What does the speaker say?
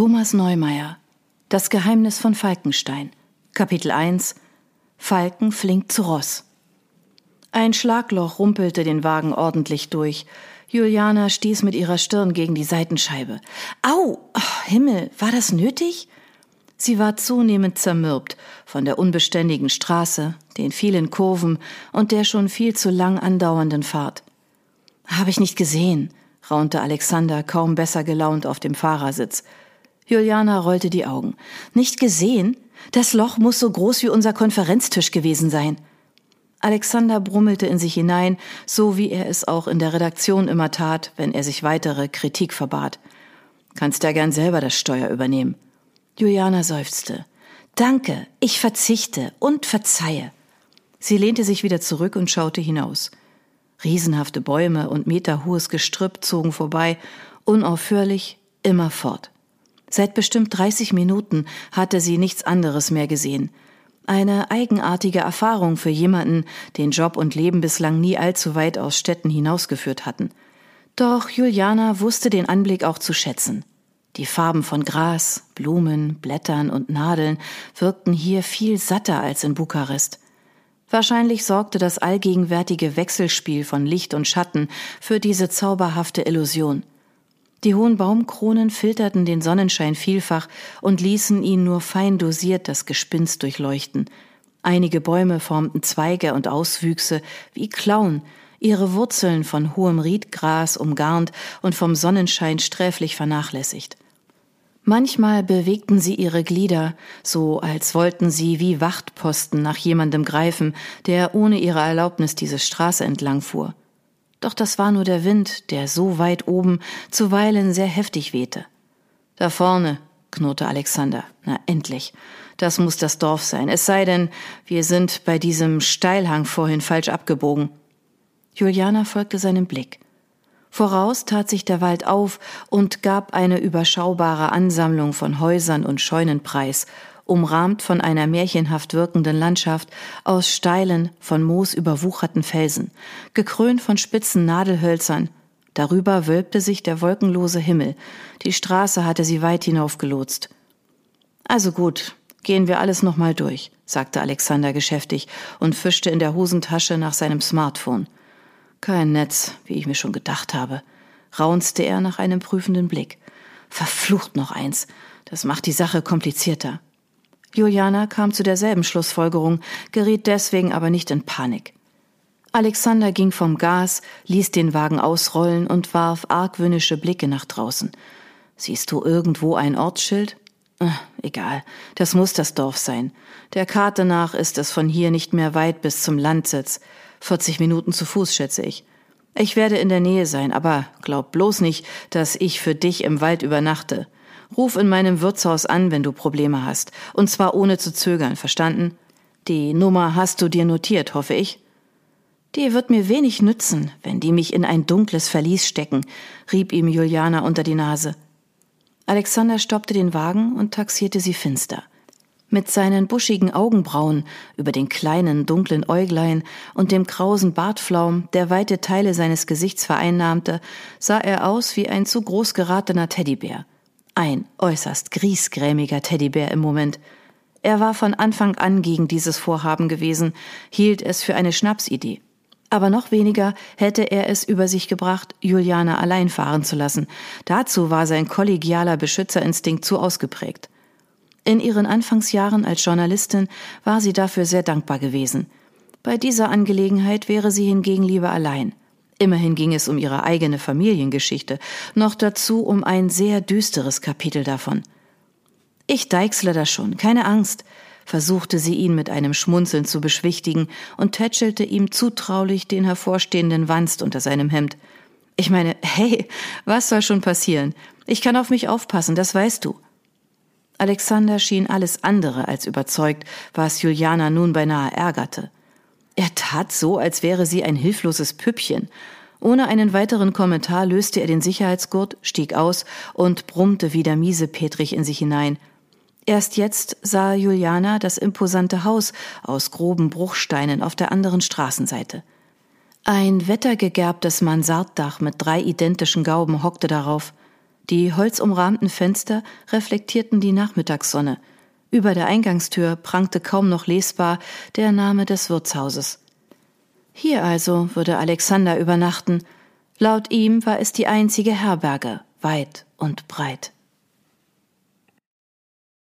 Thomas Neumeier Das Geheimnis von Falkenstein Kapitel 1 Falken flinkt zu Ross Ein Schlagloch rumpelte den Wagen ordentlich durch. Juliana stieß mit ihrer Stirn gegen die Seitenscheibe. Au! Oh, Himmel, war das nötig? Sie war zunehmend zermürbt von der unbeständigen Straße, den vielen Kurven und der schon viel zu lang andauernden Fahrt. Habe ich nicht gesehen, raunte Alexander kaum besser gelaunt auf dem Fahrersitz. Juliana rollte die Augen. Nicht gesehen? Das Loch muss so groß wie unser Konferenztisch gewesen sein. Alexander brummelte in sich hinein, so wie er es auch in der Redaktion immer tat, wenn er sich weitere Kritik verbat. Kannst ja gern selber das Steuer übernehmen. Juliana seufzte. Danke, ich verzichte und verzeihe. Sie lehnte sich wieder zurück und schaute hinaus. Riesenhafte Bäume und meterhohes Gestrüpp zogen vorbei, unaufhörlich, immerfort. Seit bestimmt 30 Minuten hatte sie nichts anderes mehr gesehen. Eine eigenartige Erfahrung für jemanden, den Job und Leben bislang nie allzu weit aus Städten hinausgeführt hatten. Doch Juliana wusste den Anblick auch zu schätzen. Die Farben von Gras, Blumen, Blättern und Nadeln wirkten hier viel satter als in Bukarest. Wahrscheinlich sorgte das allgegenwärtige Wechselspiel von Licht und Schatten für diese zauberhafte Illusion. Die hohen Baumkronen filterten den Sonnenschein vielfach und ließen ihn nur fein dosiert das Gespinst durchleuchten. Einige Bäume formten Zweige und Auswüchse wie Klauen, ihre Wurzeln von hohem Riedgras umgarnt und vom Sonnenschein sträflich vernachlässigt. Manchmal bewegten sie ihre Glieder, so als wollten sie wie Wachtposten nach jemandem greifen, der ohne ihre Erlaubnis diese Straße entlang fuhr. Doch das war nur der Wind, der so weit oben zuweilen sehr heftig wehte. Da vorne, knurrte Alexander. Na endlich. Das muss das Dorf sein. Es sei denn, wir sind bei diesem Steilhang vorhin falsch abgebogen. Juliana folgte seinem Blick. Voraus tat sich der Wald auf und gab eine überschaubare Ansammlung von Häusern und Scheunen preis, umrahmt von einer märchenhaft wirkenden Landschaft aus steilen, von Moos überwucherten Felsen, gekrönt von spitzen Nadelhölzern. Darüber wölbte sich der wolkenlose Himmel. Die Straße hatte sie weit hinaufgelotst. Also gut, gehen wir alles nochmal durch, sagte Alexander geschäftig und fischte in der Hosentasche nach seinem Smartphone. Kein Netz, wie ich mir schon gedacht habe, raunzte er nach einem prüfenden Blick. Verflucht noch eins. Das macht die Sache komplizierter. Juliana kam zu derselben Schlussfolgerung, geriet deswegen aber nicht in Panik. Alexander ging vom Gas, ließ den Wagen ausrollen und warf argwöhnische Blicke nach draußen. Siehst du irgendwo ein Ortsschild? Äh, egal, das muss das Dorf sein. Der Karte nach ist es von hier nicht mehr weit bis zum Landsitz. 40 Minuten zu Fuß, schätze ich. Ich werde in der Nähe sein, aber glaub bloß nicht, dass ich für dich im Wald übernachte. Ruf in meinem Wirtshaus an, wenn du Probleme hast. Und zwar ohne zu zögern, verstanden? Die Nummer hast du dir notiert, hoffe ich. Die wird mir wenig nützen, wenn die mich in ein dunkles Verlies stecken, rieb ihm Juliana unter die Nase. Alexander stoppte den Wagen und taxierte sie finster. Mit seinen buschigen Augenbrauen über den kleinen, dunklen Äuglein und dem krausen Bartflaum, der weite Teile seines Gesichts vereinnahmte, sah er aus wie ein zu groß geratener Teddybär. Ein äußerst griesgrämiger Teddybär im Moment. Er war von Anfang an gegen dieses Vorhaben gewesen, hielt es für eine Schnapsidee. Aber noch weniger hätte er es über sich gebracht, Juliana allein fahren zu lassen. Dazu war sein kollegialer Beschützerinstinkt zu ausgeprägt. In ihren Anfangsjahren als Journalistin war sie dafür sehr dankbar gewesen. Bei dieser Angelegenheit wäre sie hingegen lieber allein. Immerhin ging es um ihre eigene Familiengeschichte, noch dazu um ein sehr düsteres Kapitel davon. Ich deichsle das schon, keine Angst, versuchte sie ihn mit einem Schmunzeln zu beschwichtigen und tätschelte ihm zutraulich den hervorstehenden Wanst unter seinem Hemd. Ich meine, hey, was soll schon passieren? Ich kann auf mich aufpassen, das weißt du. Alexander schien alles andere als überzeugt, was Juliana nun beinahe ärgerte. Er tat so, als wäre sie ein hilfloses Püppchen. Ohne einen weiteren Kommentar löste er den Sicherheitsgurt, stieg aus und brummte wieder miesepetrig in sich hinein. Erst jetzt sah Juliana das imposante Haus aus groben Bruchsteinen auf der anderen Straßenseite. Ein wettergegerbtes Mansarddach mit drei identischen Gauben hockte darauf. Die holzumrahmten Fenster reflektierten die Nachmittagssonne. Über der Eingangstür prangte kaum noch lesbar der Name des Wirtshauses. Hier also würde Alexander übernachten. Laut ihm war es die einzige Herberge, weit und breit.